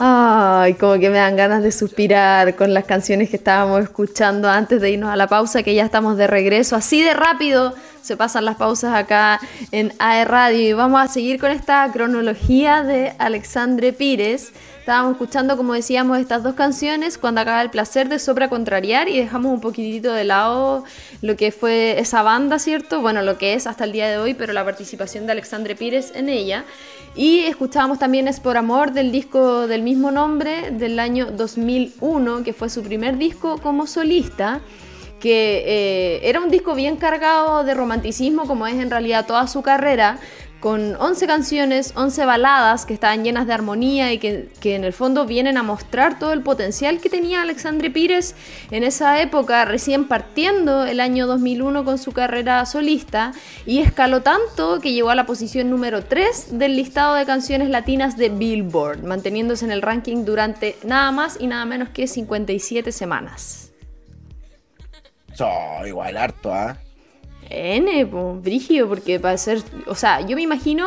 Ay, como que me dan ganas de suspirar con las canciones que estábamos escuchando antes de irnos a la pausa, que ya estamos de regreso. Así de rápido se pasan las pausas acá en AE Radio y vamos a seguir con esta cronología de Alexandre Pires. Estábamos escuchando, como decíamos, estas dos canciones cuando acaba el placer de Sopra Contrariar y dejamos un poquitito de lado lo que fue esa banda, ¿cierto? Bueno, lo que es hasta el día de hoy, pero la participación de Alexandre Pires en ella. Y escuchábamos también Es por Amor del disco del mismo nombre del año 2001, que fue su primer disco como solista que eh, era un disco bien cargado de romanticismo, como es en realidad toda su carrera, con 11 canciones, 11 baladas que estaban llenas de armonía y que, en el fondo vienen a mostrar todo el potencial que tenía Alexandre Pires en esa época, recién partiendo el año 2001 con su carrera solista, y escaló tanto que llegó a la posición número 3 del listado de canciones latinas de Billboard, manteniéndose en el ranking durante nada más y nada menos que 57 semanas. Oh, igual harto, ¿ah? N, pues, brígido, porque para ser. O sea, yo me imagino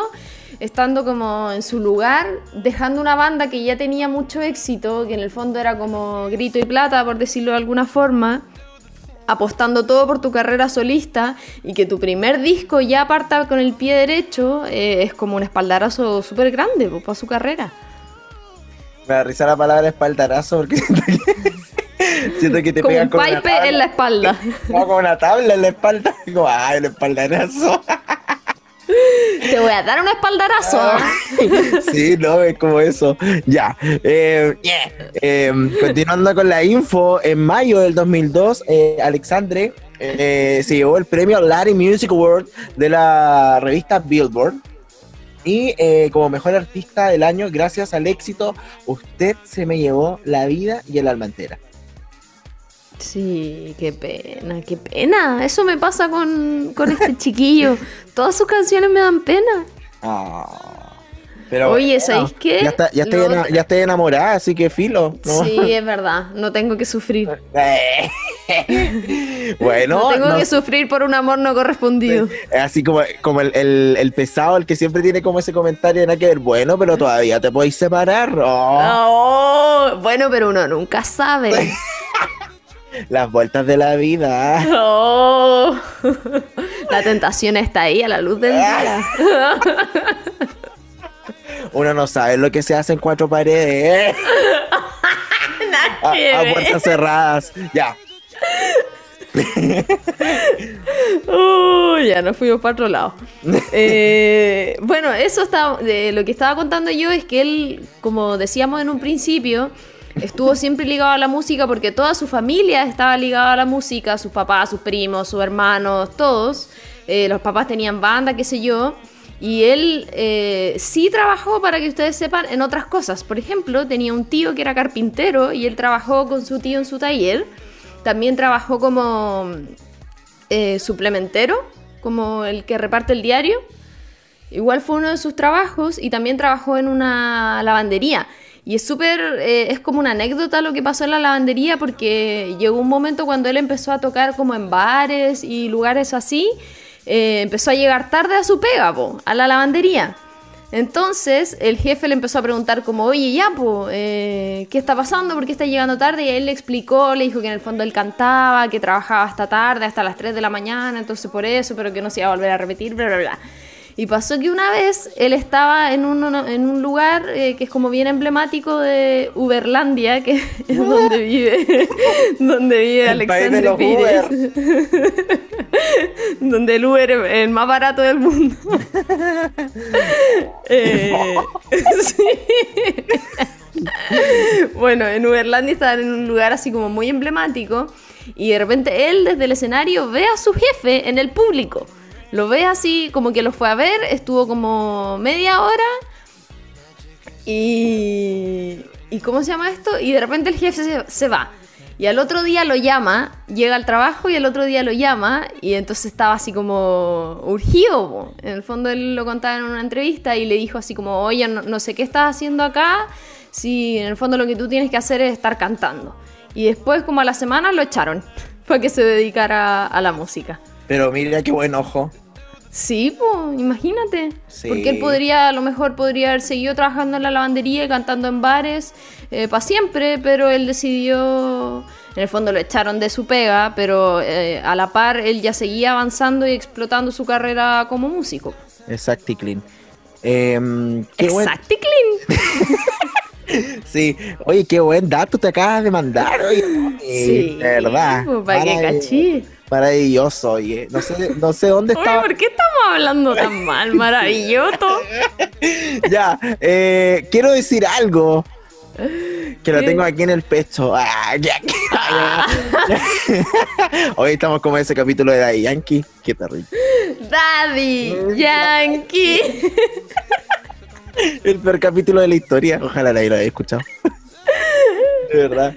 estando como en su lugar, dejando una banda que ya tenía mucho éxito, que en el fondo era como grito y plata, por decirlo de alguna forma, apostando todo por tu carrera solista y que tu primer disco ya parta con el pie derecho, eh, es como un espaldarazo súper grande para su carrera. Me da risa la palabra espaldarazo porque Siento que te Como pegan un pipe en la espalda. No, con una tabla en la espalda. Digo, ay, el espaldarazo. Te voy a dar un espaldarazo. sí, no, es como eso. Ya. Eh, eh, continuando con la info, en mayo del 2002, eh, Alexandre se llevó el premio Latin Music Award de la revista Billboard. Y como mejor artista del año, gracias al éxito, usted se me llevó la vida y el alma entera. Sí, qué pena, qué pena. Eso me pasa con, este chiquillo. Todas sus canciones me dan pena. Ah, pero Oye, ¿sabéis qué? Ya, estoy, enamorada, así que filo. Sí, es verdad. No tengo que sufrir. bueno. No tengo que sufrir por un amor no correspondido. Así como, como el, pesado, el que siempre tiene como ese comentario de nada que ver. Bueno, pero todavía te podéis separar. Oh. bueno, pero uno nunca sabe. Las vueltas de la vida. Oh, la tentación está ahí a la luz del día. Uno no sabe lo que se hace en cuatro paredes. a, puertas cerradas. Ya. ya nos fuimos para otro lado. Eh, bueno, eso está. Lo que estaba contando yo es que él, como decíamos en un principio, estuvo siempre ligado a la música porque toda su familia estaba ligada a la música, sus papás, sus primos, sus hermanos, todos. Eh, los papás tenían banda, qué sé yo. Y él eh, sí trabajó, para que ustedes sepan, en otras cosas. Por ejemplo, tenía un tío que era carpintero y él trabajó con su tío en su taller. También trabajó como eh, suplementero, como el que reparte el diario. Igual fue uno de sus trabajos y también trabajó en una lavandería. Y es súper, eh, es como una anécdota lo que pasó en la lavandería porque llegó un momento cuando él empezó a tocar como en bares y lugares así, eh, empezó a llegar tarde a su pega, a la lavandería. Entonces el jefe le empezó a preguntar como, oye, ya, po, eh, ¿qué está pasando? ¿Por qué está llegando tarde? Y él le explicó, le dijo que en el fondo él cantaba, que trabajaba hasta tarde, hasta las 3 de la mañana, entonces por eso, pero que no se iba a volver a repetir, bla, bla, bla. Y pasó que una vez él estaba en un, en un lugar eh, que es como bien emblemático de Uberlandia, que es donde vive, donde vive Alexander Pires. donde el Uber es el más barato del mundo. Eh, bueno, en Uberlandia estaban en un lugar así como muy emblemático y de repente él desde el escenario ve a su jefe en el público. Lo ve así, como que lo fue a ver, estuvo como media hora y... ¿Y cómo se llama esto? Y de repente el jefe se, va. Y al otro día lo llama, llega al trabajo y al otro día lo llama y entonces estaba así como urgido. En el fondo él lo contaba en una entrevista y le dijo así como, oye, no, sé qué estás haciendo acá, si en el fondo lo que tú tienes que hacer es estar cantando. Y después como a la semana lo echaron para que se dedicara a la música. Pero mira qué buen ojo. Sí, pues, imagínate. Porque él podría, a lo mejor podría haber seguido trabajando en la lavandería y cantando en bares eh, para siempre, pero él decidió, en el fondo lo echaron de su pega, pero eh, a la par él ya seguía avanzando y explotando su carrera como músico. Exacto, clean. Eh, Exacto, clean. Sí, oye, qué buen dato te acabas de mandar, oye. Sí, de verdad. Pues, para que cachí. Maravilloso, oye. No sé, no sé dónde está. ¿Por qué estamos hablando tan mal? Maravilloso. ya, eh, quiero decir algo. Que lo tengo aquí en el pecho. Ah, Hoy estamos como ese capítulo de Daddy Yankee. Qué terrible. Daddy Yankee. el peor capítulo de la historia. Ojalá la haya escuchado. de verdad.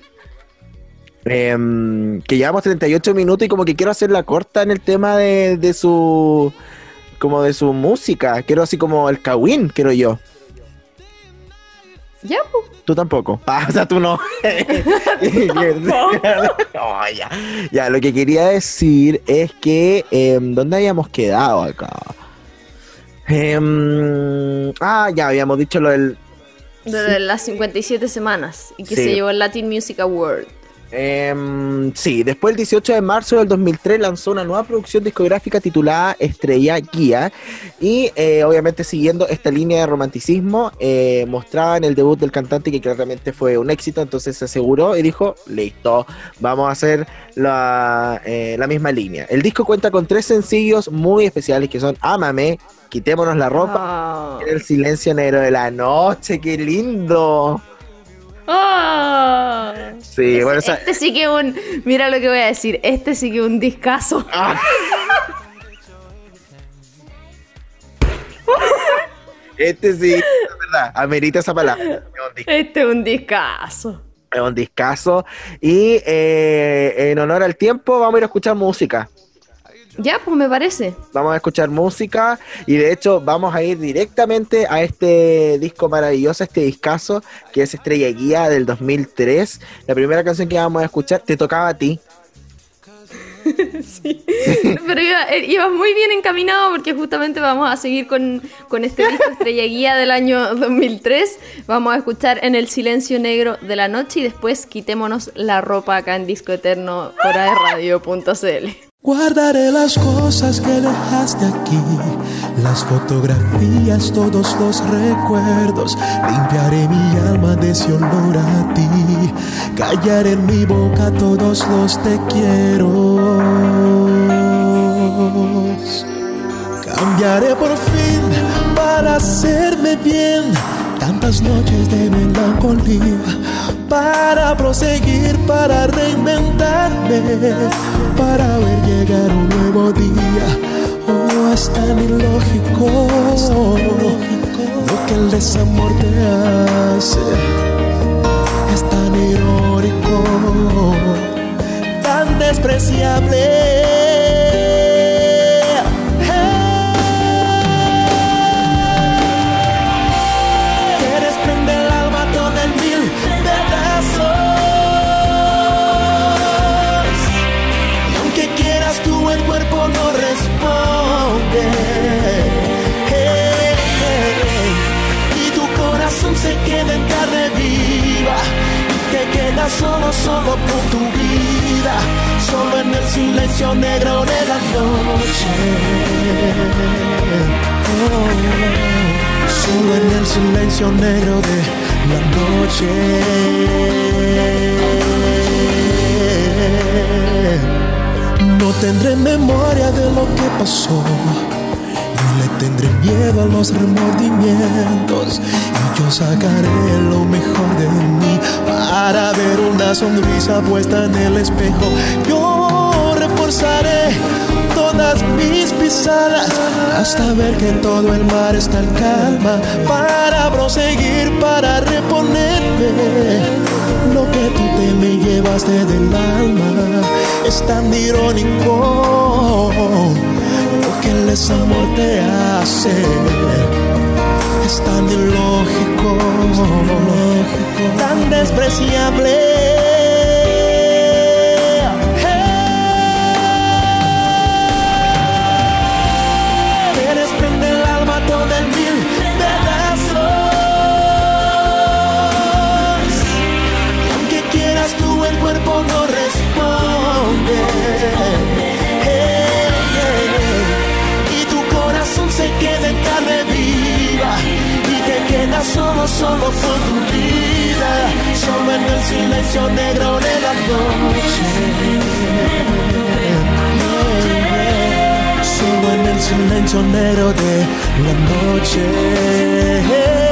Em, que llevamos 38 minutos y como que quiero hacerla corta en el tema de, de su como de su música. Quiero así como el Kawin, quiero yo. Ya, pues. Tú tampoco. Ah, o sea, tú no. ya. ya, lo que quería decir es que em, ¿dónde habíamos quedado acá? Em, ah, ya habíamos dicho lo del de las 57 semanas y que se llevó el Latin Music Award. Eh, sí, después el 18 de marzo del 2003 lanzó una nueva producción discográfica titulada Estrella Guía y eh, obviamente siguiendo esta línea de romanticismo eh, mostraba en el debut del cantante que claramente fue un éxito, entonces se aseguró y dijo, listo, vamos a hacer la, eh, la misma línea. El disco cuenta con tres sencillos muy especiales que son Ámame, Quitémonos la ropa, oh. El silencio negro de la noche, qué lindo. Oh. Sí, este, bueno, este sí que un. Mira lo que voy a decir. Este sí que un discazo. Ah. este sí, es verdad. Amerita esa palabra. Este es un discazo. Es un discazo. Y eh, en honor al tiempo, vamos a ir a escuchar música. Ya, pues me parece. Vamos a escuchar música y de hecho vamos a ir directamente a este disco maravilloso, este discazo que es Estrella Guía del 2003. La primera canción que vamos a escuchar te tocaba a ti. sí, pero eh, ibas muy bien encaminado porque justamente vamos a seguir con, con este disco Estrella Guía del año 2003. Vamos a escuchar En el silencio negro de la noche y después quitémonos la ropa acá en Disco Eterno por radio.cl. Guardaré las cosas que dejaste aquí, las fotografías, todos los recuerdos. Limpiaré mi alma de ese olor a ti. Callaré en mi boca todos los te quiero. Cambiaré por fin para hacerme bien tantas noches de melancolía para proseguir, para reinventarme, para ver llegar un nuevo día. Oh, es tan ilógico, lo que el desamor te hace. Es tan irónico, tan despreciable. Solo, solo con tu vida, solo en el silencio negro de la noche. Oh, solo en el silencio negro de la noche. No tendré memoria de lo que pasó le tendré miedo a los remordimientos yo sacaré lo mejor de mí para ver una sonrisa puesta en el espejo. Yo reforzaré todas mis pisadas hasta ver que todo el mar está en calma para proseguir, para reponerme. Lo que tú te me llevaste del alma es tan irónico que el desamor te hace es tan ilógico, tan despreciable. Solo, solo por tu vida, solo en el silencio negro de la noche. Solo en el silencio negro de la noche.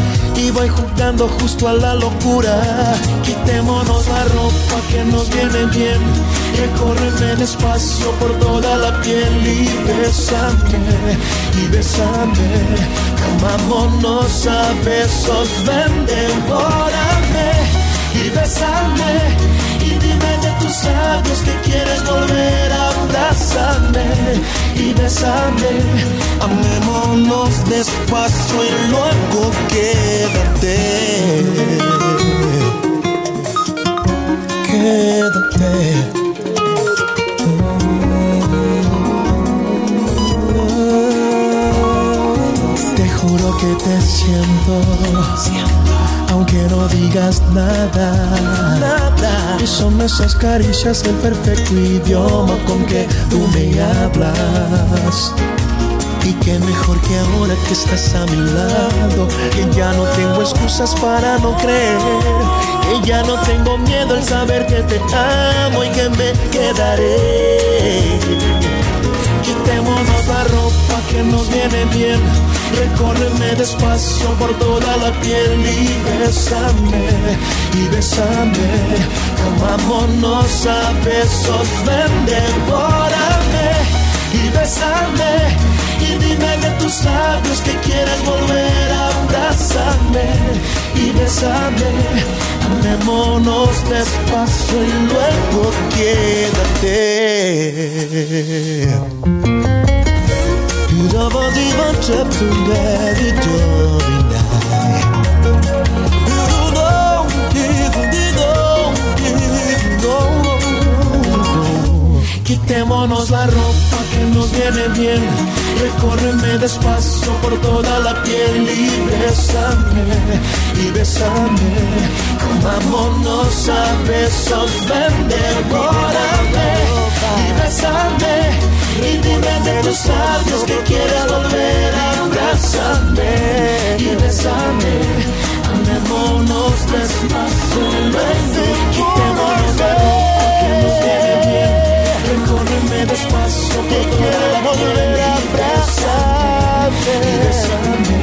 y voy jugando justo a la locura. Quitémonos la ropa que nos viene bien. Recórreme despacio por toda la piel y besame, y besame. Amámonos a besos, ven, y besarme. Amémonos despacio y luego quédate. Quédate. Te juro que te siento aunque no digas nada. Nada. Y son esas caricias el perfecto idioma con que tú me hablas. Y qué mejor que ahora que estás a mi lado, que ya no tengo excusas para no creer, que ya no tengo miedo al saber que te amo y que me quedaré. Quitémonos la ropa que nos viene bien Recórreme despacio por toda la piel y besame, y besame. Amámonos a besos, ven, devórame y besame. Y dime de tus labios que quieres volver a abrazarme y besame. Amémonos despacio y luego quédate. Dowodziwa czeptunde wieczorina Quitémonos la ropa que nos viene bien. Recórreme despacio por toda la piel y besame, y besame. Comámonos a besos, ven, y bésame y dime de tus labios que quieres volver a abrazarme. Y bésame amémonos despacio quitémonos de boca que nos viene bien recórreme despacio que quiero volver a abrazarte y bésame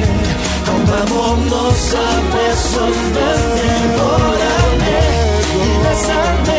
Vámonos a besos desde el y bésame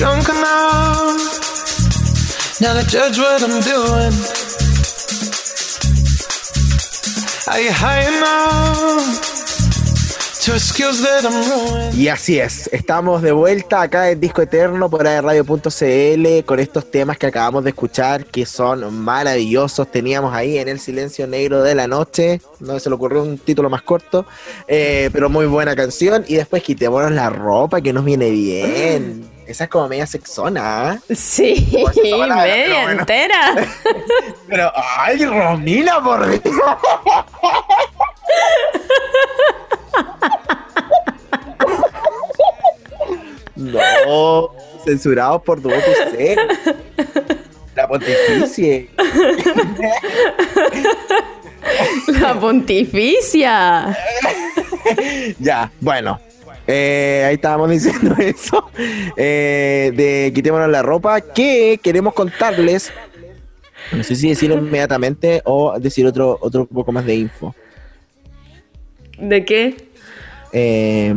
drunk enough now to judge what I'm doing? Are you high enough Y así es, estamos de vuelta acá en Disco Eterno por radio.cl con estos temas que acabamos de escuchar que son maravillosos. Teníamos ahí en el silencio negro de la noche, no se le ocurrió un título más corto, eh, pero muy buena canción. Y después quitémonos la ropa que nos viene bien. Esa es como media sexona. ¿ah? Sí, pero media bueno. entera. Pero, ay, Romina, por Dios. No, censurados por voto ser. La pontificie. La pontificia. Ya, bueno. Eh, ahí estábamos diciendo eso. Eh, de quitémonos la ropa. Que queremos contarles. No sé si decirlo inmediatamente o decir otro, otro poco más de info. ¿De qué? Eh,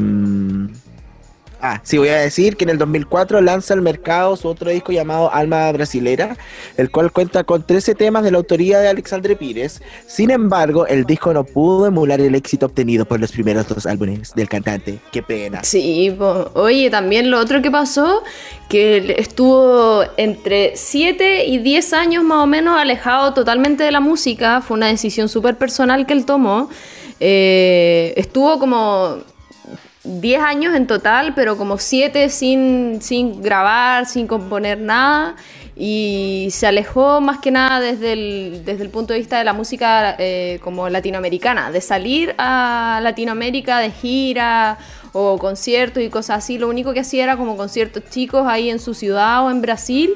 ah, sí, voy a decir que en el 2004 lanza al mercado su otro disco llamado Alma Brasilera, el cual cuenta con 13 temas de la autoría de Alexandre Pires. Sin embargo, el disco no pudo emular el éxito obtenido por los primeros dos álbumes del cantante. Qué pena. Sí, po. oye, también lo otro que pasó, que estuvo entre 7 y 10 años más o menos alejado totalmente de la música, fue una decisión súper personal que él tomó. Eh, estuvo como 10 años en total, pero como 7 sin, sin grabar, sin componer nada. Y se alejó más que nada desde el, desde el punto de vista de la música eh, como latinoamericana, de salir a Latinoamérica de gira o conciertos y cosas así. Lo único que hacía era como conciertos chicos ahí en su ciudad o en Brasil.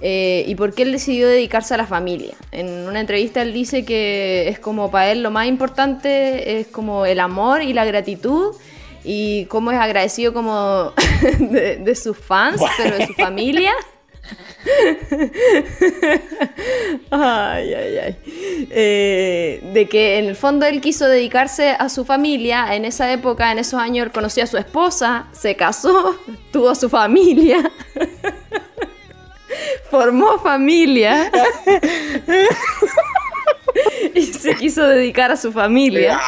Eh, y por qué él decidió dedicarse a la familia. En una entrevista él dice que es como para él lo más importante es como el amor y la gratitud y cómo es agradecido como de, de sus fans, pero de su familia. ay, ay, ay. Eh, de que en el fondo él quiso dedicarse a su familia. En esa época, en esos años, él conoció a su esposa, se casó, tuvo su familia. Formó familia. y se quiso dedicar a su familia.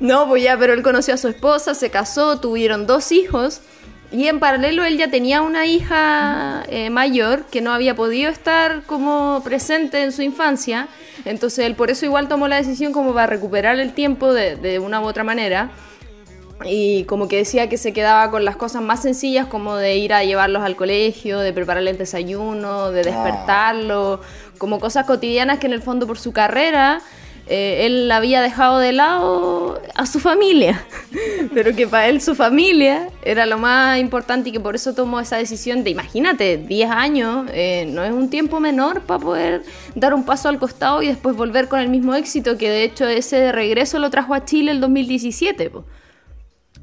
no, pues ya, pero él conoció a su esposa, se casó, tuvieron dos hijos. Y en paralelo él ya tenía una hija eh, mayor que no había podido estar como presente en su infancia. Entonces él por eso igual tomó la decisión como para recuperar el tiempo de, de una u otra manera. Y como que decía que se quedaba con las cosas más sencillas como de ir a llevarlos al colegio, de prepararle el desayuno, de despertarlo, como cosas cotidianas que en el fondo por su carrera eh, él había dejado de lado a su familia, pero que para él su familia era lo más importante y que por eso tomó esa decisión de, imagínate, 10 años, eh, no es un tiempo menor para poder dar un paso al costado y después volver con el mismo éxito que de hecho ese regreso lo trajo a Chile el 2017. po.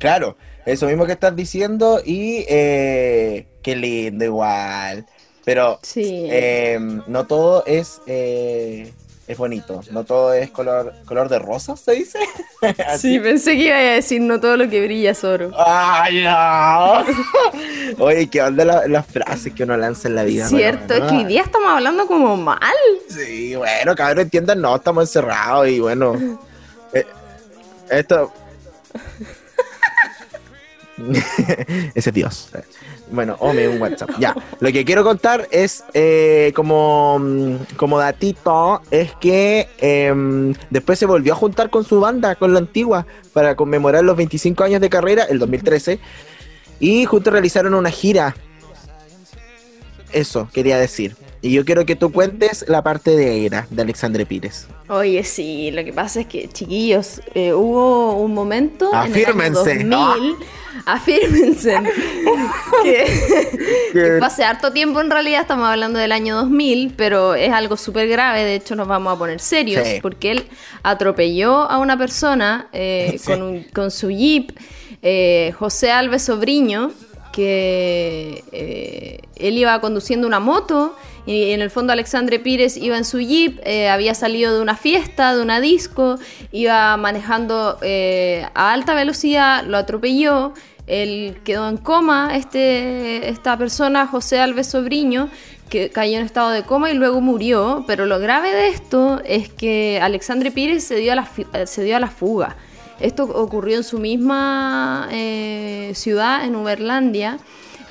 Claro, eso mismo que estás diciendo y eh, qué lindo igual. Pero Sí. eh, no todo es, eh, es bonito, no todo es color, color de rosa, ¿se dice? Sí, pensé que iba a decir no todo lo que brilla es oro. ¡Ay, no! Oye, ¿qué onda la- las frases que uno lanza en la vida? Cierto, es Bueno, que hoy día estamos hablando como mal. Sí, bueno, cabrón, entiendan, no, estamos encerrados y bueno. eh, esto. Ese es Dios. Bueno, Ome un WhatsApp. Ya. Lo que quiero contar es eh, como, mm, como datito, es que em, después se volvió a juntar con su banda, con la antigua, para conmemorar los 25 años de carrera, el 2013. Y juntos realizaron una gira. Eso quería decir. Y yo quiero que tú cuentes la parte de Era, de Alexandre Pires. Oye, sí, lo que pasa es que, chiquillos, eh, hubo un momento Afírmense. en el año 2000, afírmense, que, que fue hace harto tiempo en realidad, estamos hablando del año 2000, pero es algo súper grave, de hecho nos vamos a poner serios, Sí. porque él atropelló a una persona eh, Sí. con, un- con su jeep, eh, José Alves Sobriño, que él iba conduciendo una moto y en el fondo Alexandre Pires iba en su jeep, eh, había salido de una fiesta, de una disco, iba manejando eh, a alta velocidad, lo atropelló, él quedó en coma, este, esta persona, José Alves Sobriño, que cayó en estado de coma y luego murió, pero lo grave de esto es que Alexandre Pires se dio a la, se dio a la fuga. Esto ocurrió en su misma eh, ciudad, en Uberlandia.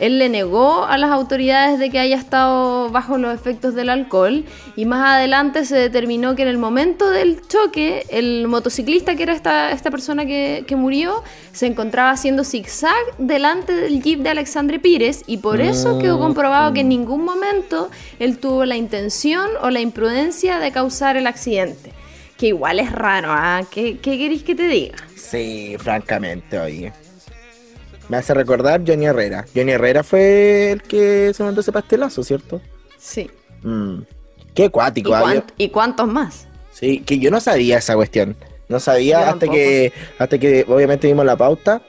Él le negó a las autoridades de que haya estado bajo los efectos del alcohol y más adelante se determinó que en el momento del choque el motociclista, que era esta, esta persona que, que murió, se encontraba haciendo zigzag delante del jeep de Alexandre Pires y por eso quedó comprobado que en ningún momento él tuvo la intención o la imprudencia de causar el accidente. Que igual es raro, ¿ah? ¿Qué, ¿Qué queréis que te diga? Sí, francamente, oye. Me hace recordar Johnny Herrera. Johnny Herrera fue el que se mandó ese pastelazo, ¿cierto? Sí. Mm. Qué ¿Y, cuático, ¿ah? cuánt- y cuántos más? Sí, que yo no sabía esa cuestión. No sabía Yo hasta tampoco. que hasta que obviamente vimos la pauta.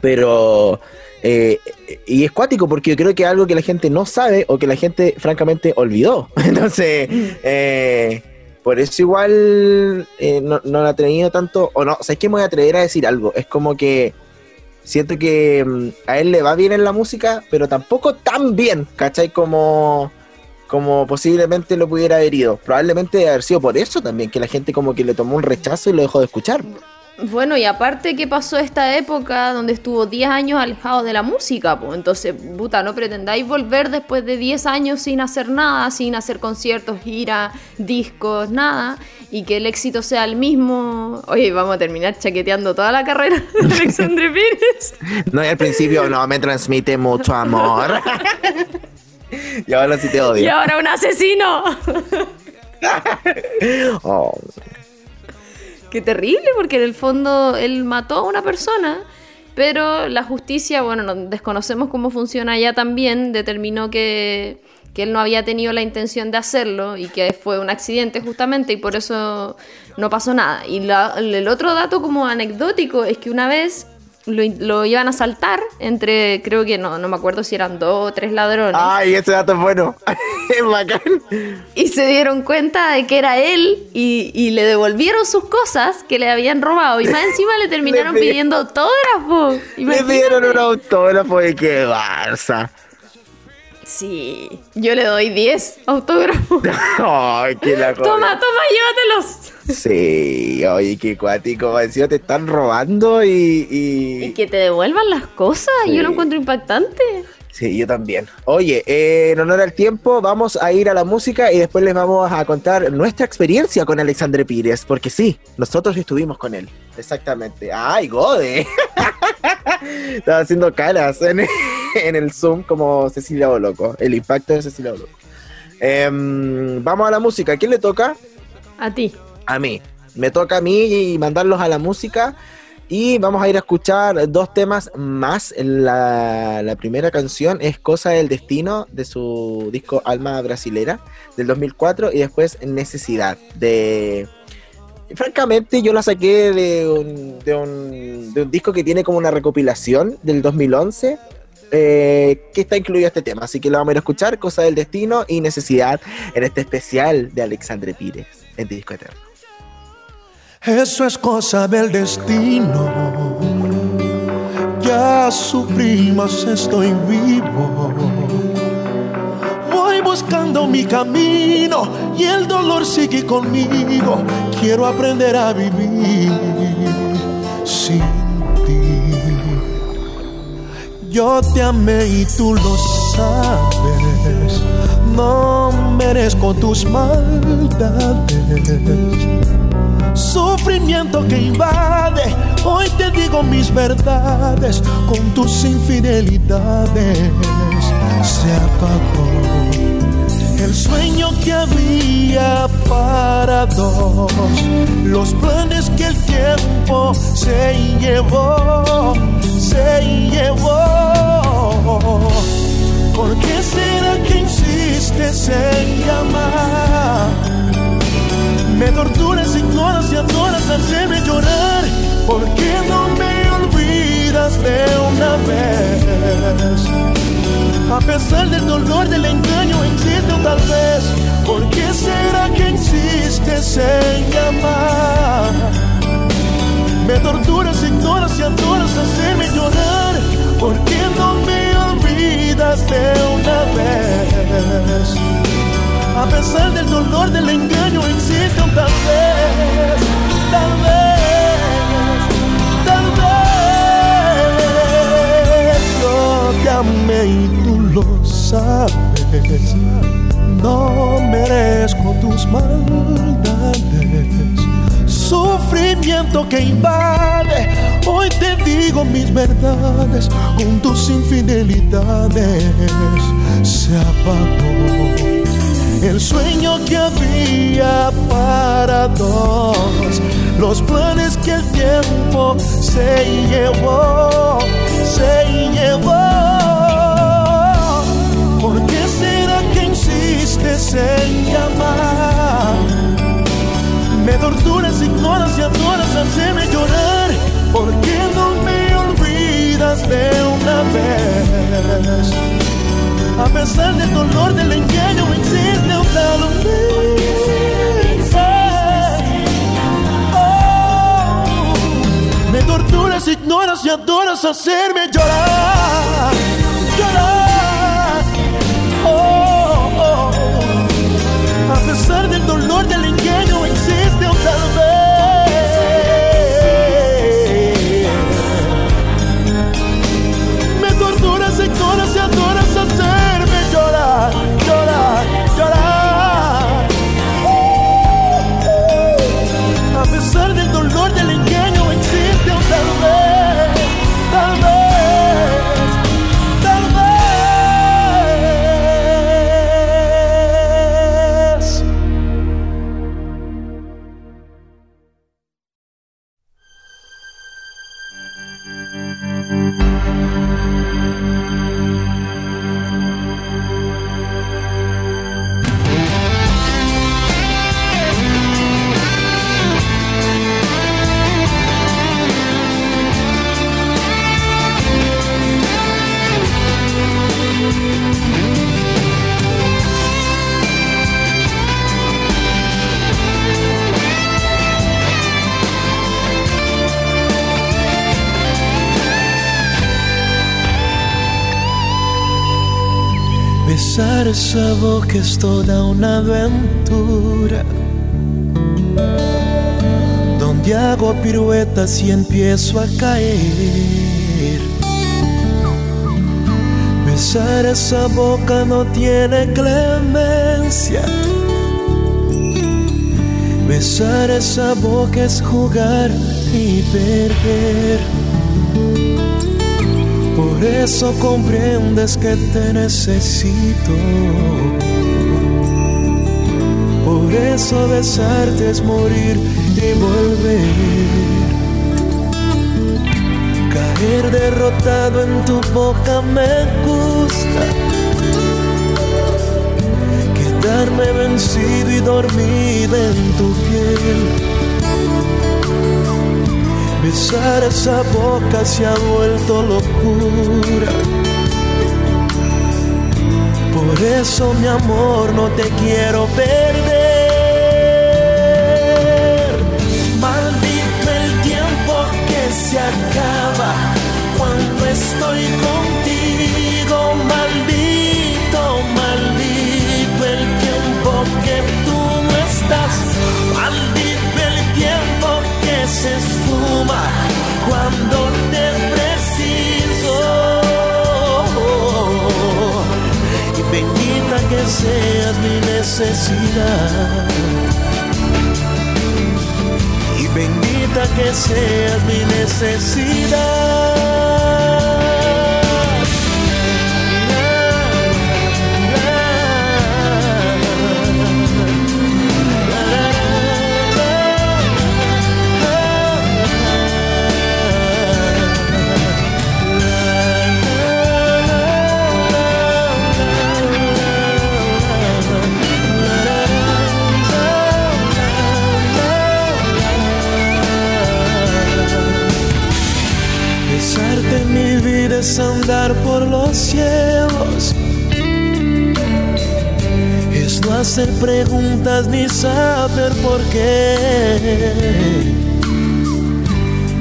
Pero eh, y es cuático porque yo creo que es algo que la gente no sabe o que la gente francamente olvidó. Entonces, eh, por eso igual eh, no, no la he tenido tanto. O no, o sea, es que me voy a atrever a decir algo. Es como que siento que mm, a él le va bien en la música, pero tampoco tan bien, ¿cachai? Como, como posiblemente lo pudiera haber ido. Probablemente debe haber sido por eso también, que la gente como que le tomó un rechazo y lo dejó de escuchar. Bueno, y aparte que pasó esta época donde estuvo 10 años alejado de la música, pues entonces, puta, no pretendáis volver después de 10 años sin hacer nada, sin hacer conciertos, giras, discos, nada, y que el éxito sea el mismo. Oye, vamos a terminar chaqueteando toda la carrera de Alexandre Pires. No, y al principio no, me transmite mucho amor. y ahora sí te Y odio. ahora un asesino. Oh, Qué terrible, porque en el fondo él mató a una persona, pero la justicia, bueno, no- desconocemos cómo funciona allá también, determinó que, que él no había tenido la intención de hacerlo y que fue un accidente justamente y por eso no pasó nada. Y la- el otro dato como anecdótico es que una vez lo, lo iban a asaltar entre, creo que no, no me acuerdo si eran dos o tres ladrones. Ay, ese dato es bueno. es bacán. Y se dieron cuenta de que era él y, y le devolvieron sus cosas que le habían robado. Y más encima le terminaron Le pi- pidiendo autógrafo. Le Imagínate. dieron un autógrafo y qué Barça. Sí, yo le doy 10 autógrafos. Ay, qué la joder. toma, toma, llévatelos. Sí, oye, qué cuático. Encima te están robando y. y- Y que te devuelvan las cosas. Sí. Yo lo encuentro impactante. Sí, yo también. Oye, eh, en honor al tiempo, vamos a ir a la música y después les vamos a contar nuestra experiencia con Alexandre Pires, porque sí, nosotros estuvimos con él. Exactamente. ¡Ay, Gode! Estaba haciendo caras en, en el Zoom como Cecilia Boloco, el impacto de Cecilia Boloco. Em, vamos a la música. ¿Quién le toca? A ti. A mí. Me toca a mí y mandarlos a la música. Y vamos a ir a escuchar dos temas más. La, primera canción es Cosa del Destino de su disco Alma Brasilera del 2004 y después Necesidad de... Francamente yo la saqué de un, de un, de un disco que tiene como una recopilación del 2011 eh, que está incluido este tema. Así que lo vamos a ir a escuchar, Cosa del Destino y Necesidad en este especial de Alexandre Pires en Disco Eterno. Eso es cosa del destino. Ya sufrí, mas estoy vivo. Voy buscando mi camino y el dolor sigue conmigo. Quiero aprender a vivir sin ti. Yo te amé y tú lo sabes. No merezco tus maldades. Sufrimiento que invade. Hoy te digo mis verdades. Con tus infidelidades se apagó el sueño que había para dos, los planes que el tiempo se llevó, se llevó. ¿Por qué será que insistes en llamar? Me torturas, ignoras y adoras hacerme llorar. ¿Por qué no me olvidas de una vez? A pesar del dolor del engaño existe tal vez ¿Por qué será que insistes en llamar? Me torturas, ignoras y adoras hacerme llorar A pesar del dolor del engaño existe tal vez Tal vez, tal vez Yo te amé y tú lo sabes. No merezco tus maldades. Sufrimiento que invade. Hoy te digo mis verdades. Con tus infidelidades se apagó. El sueño que había para dos, los planes que el tiempo se llevó, se llevó. ¿Por qué será que insistes en llamar? Me torturas, ignoras y adoras hacerme llorar. ¿Por qué no me olvidas de una vez? A pesar del dolor del engaño existe otra luz. Oh, me torturas, ignoras y adoras hacerme llorar. Besar esa boca es toda una aventura. Donde hago piruetas y empiezo a caer. Besar esa boca no tiene clemencia. Besar esa boca es jugar y perder. Por eso comprendes que te necesito. Por eso besarte es morir y volver. Caer derrotado en tu boca me gusta. Quedarme vencido y dormido en tu piel. Besar esa boca se ha vuelto locura. Por eso, mi amor, no te quiero perder. Maldito el tiempo que se acaba cuando estoy contigo. Maldito, maldito el tiempo que tú no estás. Maldito el tiempo que se cuando te preciso. Y bendita que seas mi necesidad. Y bendita que seas mi necesidad. Preguntas ni saber por qué.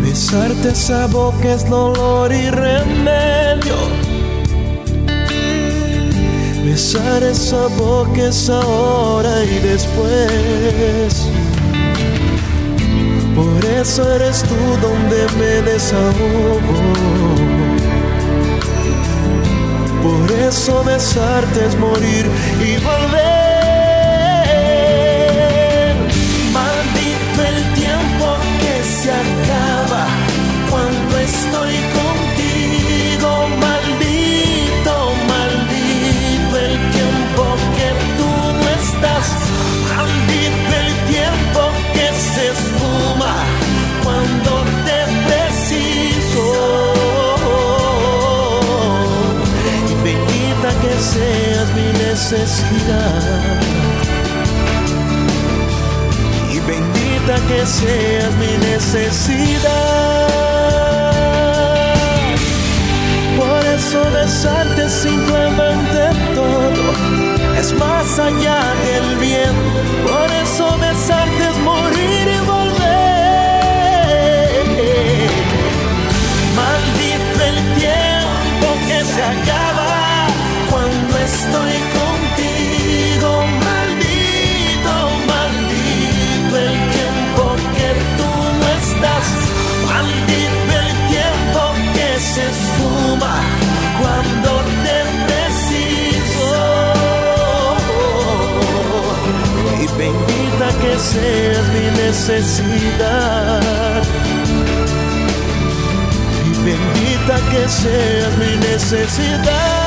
Besarte esa boca es dolor y remedio. Besar esa boca es ahora y después. Por eso eres tú donde me desahogo. Por eso besarte es morir y volver. Necesidad. Y bendita que seas mi necesidad. Por eso besarte simplemente todo es más allá del bien. Necesidad. Y bendita que seas mi necesidad.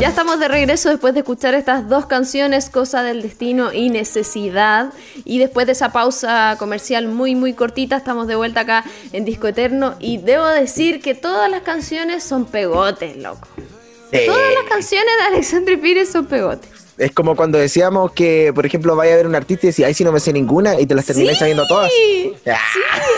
Ya estamos de regreso después de escuchar estas dos canciones, Cosa del Destino y Necesidad. Y después de esa pausa comercial muy, muy cortita, estamos de vuelta acá en Disco Eterno. Y debo decir que todas las canciones son pegotes, loco. Todas las canciones de Alexandre Pires son pegotes. Es como cuando decíamos que, por ejemplo, vaya a ver un artista y decía, ay, si no me sé ninguna, y te las terminé sabiendo todas. Sí,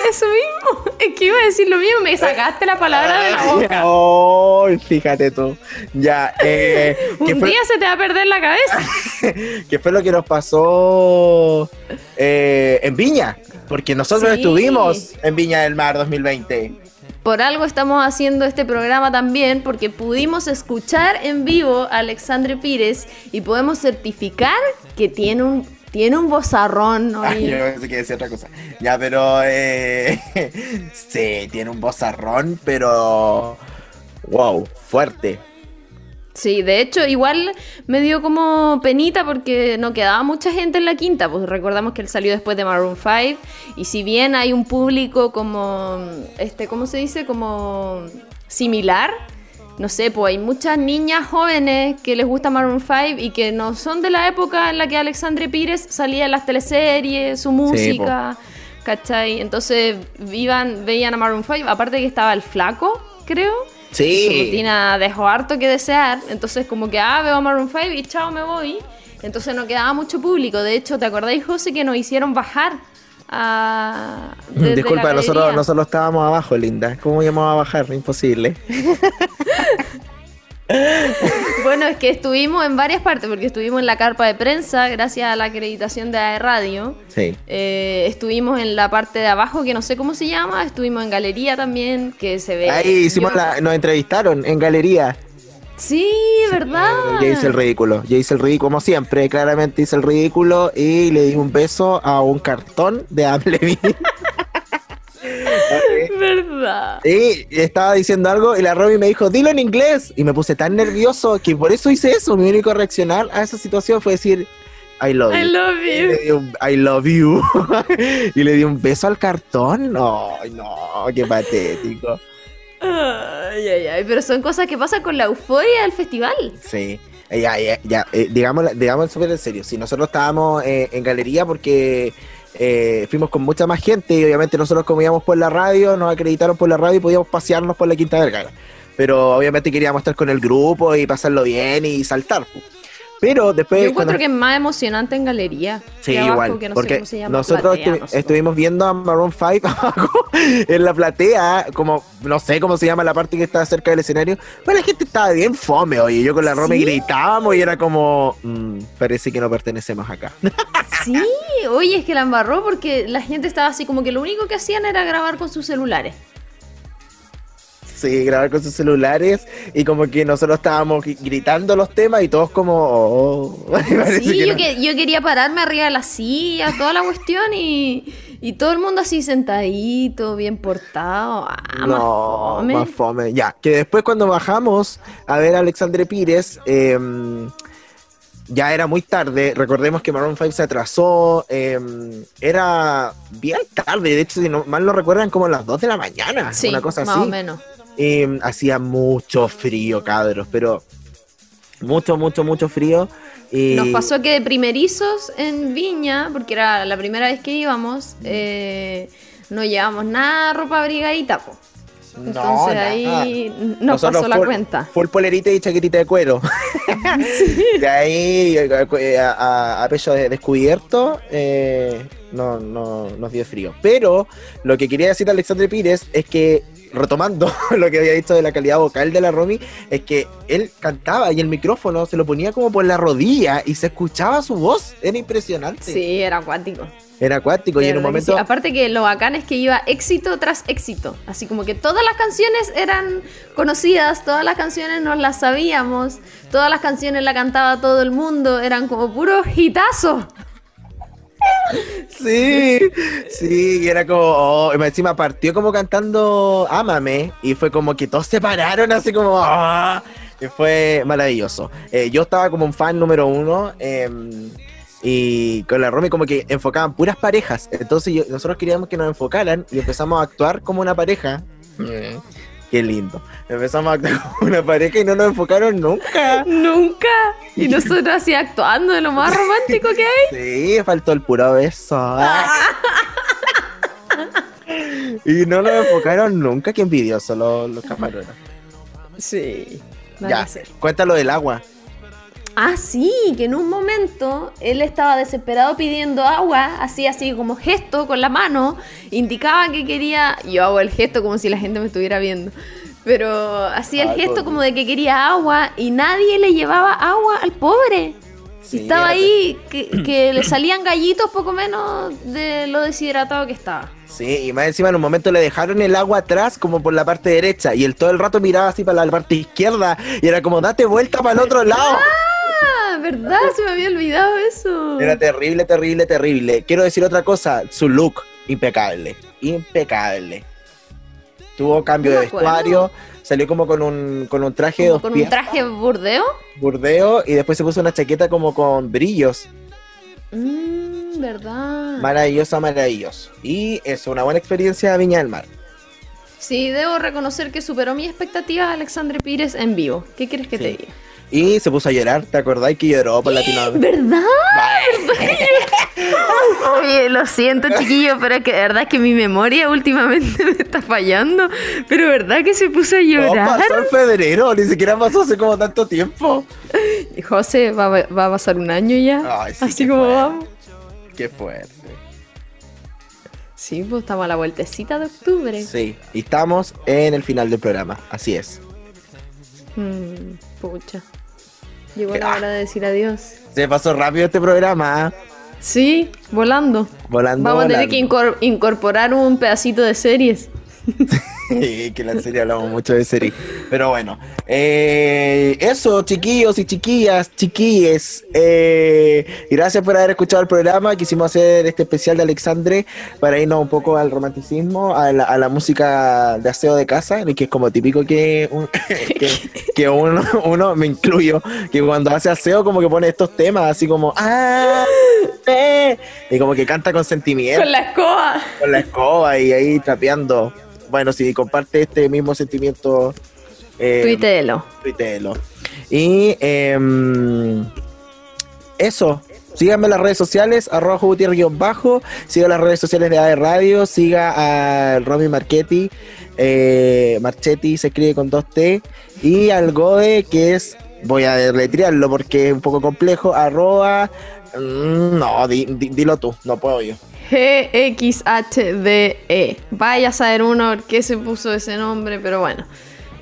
eso mismo. Es que iba a decir lo mismo, me sacaste la palabra de la boca. Oh, fíjate tú. Ya. Eh, un día se te va a perder la cabeza. ¿Qué fue lo que nos pasó eh, en Viña? Porque nosotros estuvimos en Viña del Mar 2020 por algo estamos haciendo este programa también, porque pudimos escuchar en vivo a Alexandre Pires y podemos certificar que tiene un, tiene un bozarrón. ¿no? yo pensé que decía otra cosa. Ya, pero eh, sí, tiene un bozarrón, pero wow, fuerte. Sí, de hecho, igual me dio como penita porque no quedaba mucha gente en la quinta, pues recordamos que él salió después de Maroon 5 y si bien hay un público como, este, ¿cómo se dice? Como similar, no sé, pues hay muchas niñas jóvenes que les gusta Maroon 5 y que no son de la época en la que Alexandre Pires salía en las teleseries, su música. ¿cachai? Entonces iban, veían a Maroon 5, aparte que estaba el flaco, creo. Sí. Su rutina dejó harto que desear, entonces como que, ah, veo a Maroon 5 y chao, me voy. Entonces no quedaba mucho público. De hecho, ¿te acordáis, José, que nos hicieron bajar a... Disculpa, la nosotros, nosotros estábamos abajo, linda. ¿Cómo íbamos a bajar? Imposible. Bueno, es que estuvimos en varias partes, porque estuvimos en la carpa de prensa, gracias a la acreditación de AE Radio. Sí. Eh, estuvimos en la parte de abajo, que no sé cómo se llama. Estuvimos en galería también, que se ve. Ahí hicimos yo- la, nos entrevistaron en galería. Sí, ¿verdad? Yo hice el ridículo. Yo hice el ridículo, como siempre. Claramente hice el ridículo y le di un beso a un cartón de Amlevin. ¿Verdad? y estaba diciendo algo y la Romy me dijo, dilo en inglés. Y me puse tan nervioso que por eso hice eso. Mi único reaccionar a esa situación fue decir, I love you. I love Y you. le di un, I love you. y le di un beso al cartón. No, no, qué patético. Ay, ay, ay, pero son cosas que pasan con la euforia del festival. Sí. Ya, ya, ya. eh, digamos, digamos súper en serio. Si nosotros estábamos eh, en galería porque eh, fuimos con mucha más gente y obviamente nosotros como íbamos por la radio, nos acreditaron por la radio y podíamos pasearnos por la Quinta Vergara. Pero obviamente queríamos estar con el grupo y pasarlo bien y saltar. Pero después... Yo encuentro cuando- que es más emocionante en galería. Sí, abajo, igual, que no sé porque cómo se llama, nosotros platea, estu- no sé. estuvimos viendo a Maroon 5 abajo en la platea, como no sé cómo se llama la parte que está cerca del escenario, pero la gente estaba bien fome, oye, yo con la ¿Sí? gritábamos y era como, mm, parece que no pertenecemos acá. Sí, oye, es que la embarró porque la gente estaba así como que lo único que hacían era grabar con sus celulares. Sí, grabar con sus celulares y como que nosotros estábamos gri- gritando los temas y todos como, oh, parece Sí, que yo, no. que, yo quería pararme arriba de la silla, toda la cuestión y, y todo el mundo así sentadito, bien portado. Ah, más no, fome. más fome. Ya, que después cuando bajamos a ver a Alexandre Pires, eh, ya era muy tarde. Recordemos que Maroon 5 se atrasó. eh, era bien tarde. De hecho, si no, mal no recuerdan, como las 2 de la mañana. Sí, una cosa más así. o menos. Y hacía mucho frío, cabros, pero mucho, mucho, mucho frío. Nos pasó que de primerizos en Viña, porque era la primera vez que íbamos, eh, no llevamos nada de ropa abrigadita, po. No, Entonces nada. ahí nos Nosotros pasó la full- cuenta. Full polerita y chaquetita de cuero. De ahí eh, a, a- a de- descubierto eh, no, no nos dio frío. Pero lo que quería decir Alexandre Pires es que, retomando lo que había dicho de la calidad vocal de la Romy, es que él cantaba y el micrófono se lo ponía como por la rodilla y se escuchaba su voz. Era impresionante. Sí, era acuático. Era acuático y en un momento... sí. Aparte que lo bacán es que iba éxito tras éxito. Así como que todas las canciones eran conocidas, todas las canciones nos las sabíamos, todas las canciones la cantaba todo el mundo, eran como puros hitazos. Sí, sí, y era como, oh, encima partió como cantando Ámame, y fue como que todos se pararon así como, ah, y fue maravilloso. Eh, yo estaba como un fan número uno, em, y con la Romy como que enfocaban puras parejas, entonces yo- nosotros queríamos que nos enfocaran y empezamos a actuar como una pareja. Qué lindo. Empezamos a actuar como una pareja y no nos enfocaron nunca. Nunca. Y nosotros así actuando de lo más romántico que hay. Sí, faltó el puro beso. y no lo enfocaron nunca, qué envidioso los, los camarones. Sí. Ya, cuéntalo del agua. Ah, sí, que en un momento él estaba desesperado pidiendo agua, así, así como gesto con la mano, indicaba que quería, yo hago el gesto como si la gente me estuviera viendo, pero hacía el Ah, gesto como de que quería agua y nadie le llevaba agua al pobre. Sí, estaba ahí que, que le salían gallitos poco menos de lo deshidratado que estaba. Sí, y más encima en un momento le dejaron el agua atrás como por la parte derecha y él todo el rato miraba así para la parte izquierda y era como date vuelta para el otro lado. Ah, ¿verdad? Se me había olvidado eso. Era terrible, terrible, terrible. Quiero decir otra cosa, su look impecable, impecable. Tuvo cambio No de vestuario, salió como con un, con un traje de dos con un piezas. traje burdeo. burdeo y después se puso una chaqueta como con brillos. Mmm, ¿verdad? Maravilloso, maravilloso. Y es una buena experiencia de Viña del Mar. Sí, debo reconocer que superó mis expectativas Alexandre Pires en vivo. ¿Qué quieres que te diga? Y se puso a llorar. ¿Te acordáis que lloró por Latinoamérica? ¿Verdad? Oye, lo siento, chiquillo, pero que de verdad es que mi memoria últimamente me está fallando. Pero verdad que se puso a No, llorar. pasó en febrero, ni siquiera pasó hace como tanto tiempo. José, va, va a pasar un año ya. Ay, sí, así como vamos. Qué fuerte. Sí, pues estamos a la vueltecita de octubre. Sí, y estamos en el final del programa, así es. Mm, pucha. Llegó la Ah. hora de decir adiós. Se pasó rápido este programa. Sí, volando. volando. Vamos a tener que incor- incorporar un pedacito de series. que en la serie hablamos mucho de serie. Pero bueno, eh, eso, chiquillos y chiquillas, chiquilles. eh, gracias por haber escuchado el programa. Quisimos hacer este especial de Alexandre para irnos un poco al romanticismo, a la, a la música de aseo de casa, que es como típico que, un- que, que uno, uno, me incluyo, que cuando hace aseo como que pone estos temas así como, ah, eh", y como que canta con sentimiento Con la escoba. con la escoba y ahí trapeando. Bueno, si comparte este mismo sentimiento, eh, Tuitelo. Y em, eso. Síganme en las redes sociales, arroba bajo Siga las redes sociales de AE Radio. Siga a Romy Marchetti. Eh, Marchetti se escribe con 2T. Y al Gode, que es. Voy a deletrearlo porque es un poco complejo. Arroba. mm, no, di- di- dilo tú, no puedo yo. GXHDE. Vaya a saber uno por qué se puso ese nombre, pero bueno.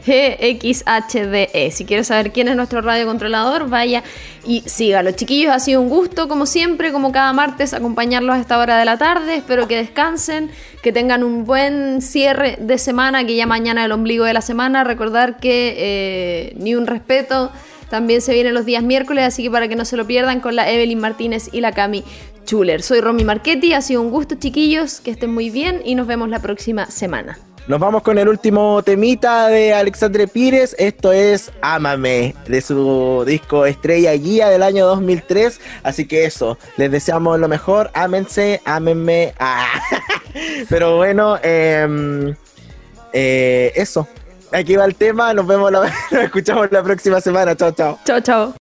GXHDE. Si quieres saber quién es nuestro radiocontrolador, vaya y sígalo. Chiquillos, ha sido un gusto, como siempre, como cada martes, acompañarlos a esta hora de la tarde. Espero que descansen, que tengan un buen cierre de semana, que ya mañana el ombligo de la semana. Recordar que eh, ni un respeto. También se vienen los días miércoles, así que para que no se lo pierdan con la Evelyn Martínez y la Cami Chuler. Soy Romy Marchetti, ha sido un gusto chiquillos, que estén muy bien y nos vemos la próxima semana. Nos vamos con el último temita de Alexandre Pires. Esto es Ámame, de su disco Estrella Guía del año 2003. Así que eso, les deseamos lo mejor. Ámense, ámenme. Ah. Pero bueno, em, eh, eso. Aquí va el tema. Nos vemos, la, nos escuchamos la próxima semana. Chao, chao. Chao, chao.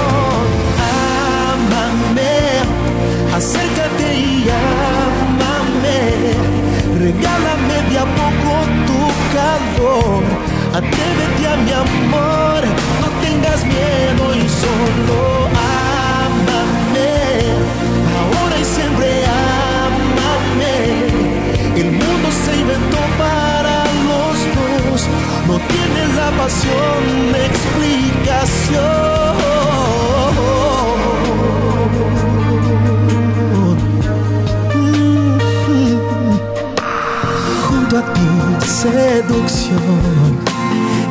Acércate y ámame. Regálame de a poco tu calor. Atrévete a mi amor, no tengas miedo y solo ámame. Ahora y siempre ámame. El mundo se inventó para los dos. No tiene la pasión explicación. Seducción.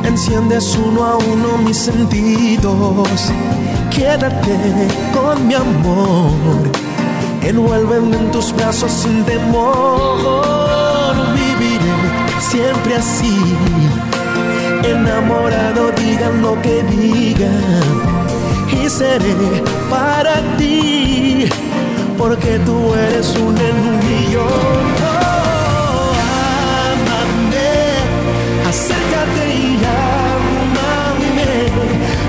Enciendes uno a uno mis sentidos. Quédate con mi amor. Envuélveme en tus brazos sin temor. Viviré siempre así. Enamorado, digan lo que digan. Y seré para ti. Porque tú eres un en. Acércate y llámame,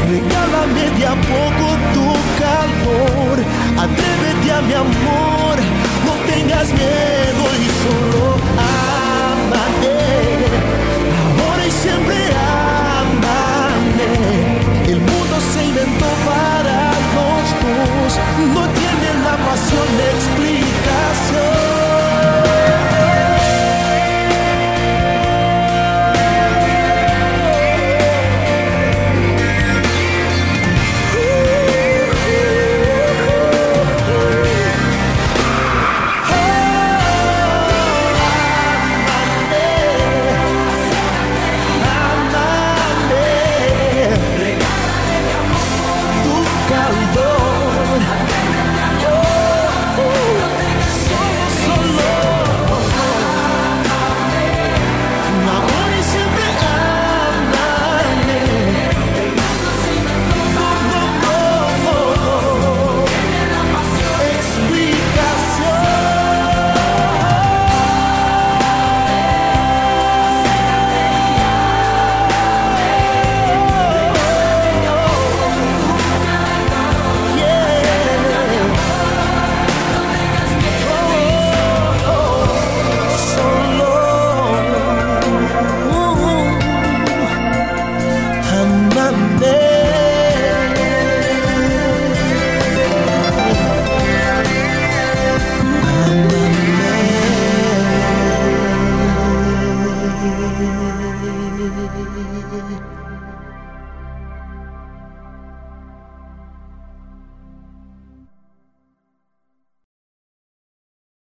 regálame de a poco tu calor, atrévete a mi amor, no tengas miedo y solo amate, ahora y siempre amame. El mundo se inventó para los dos, no tiene la pasión de explicar.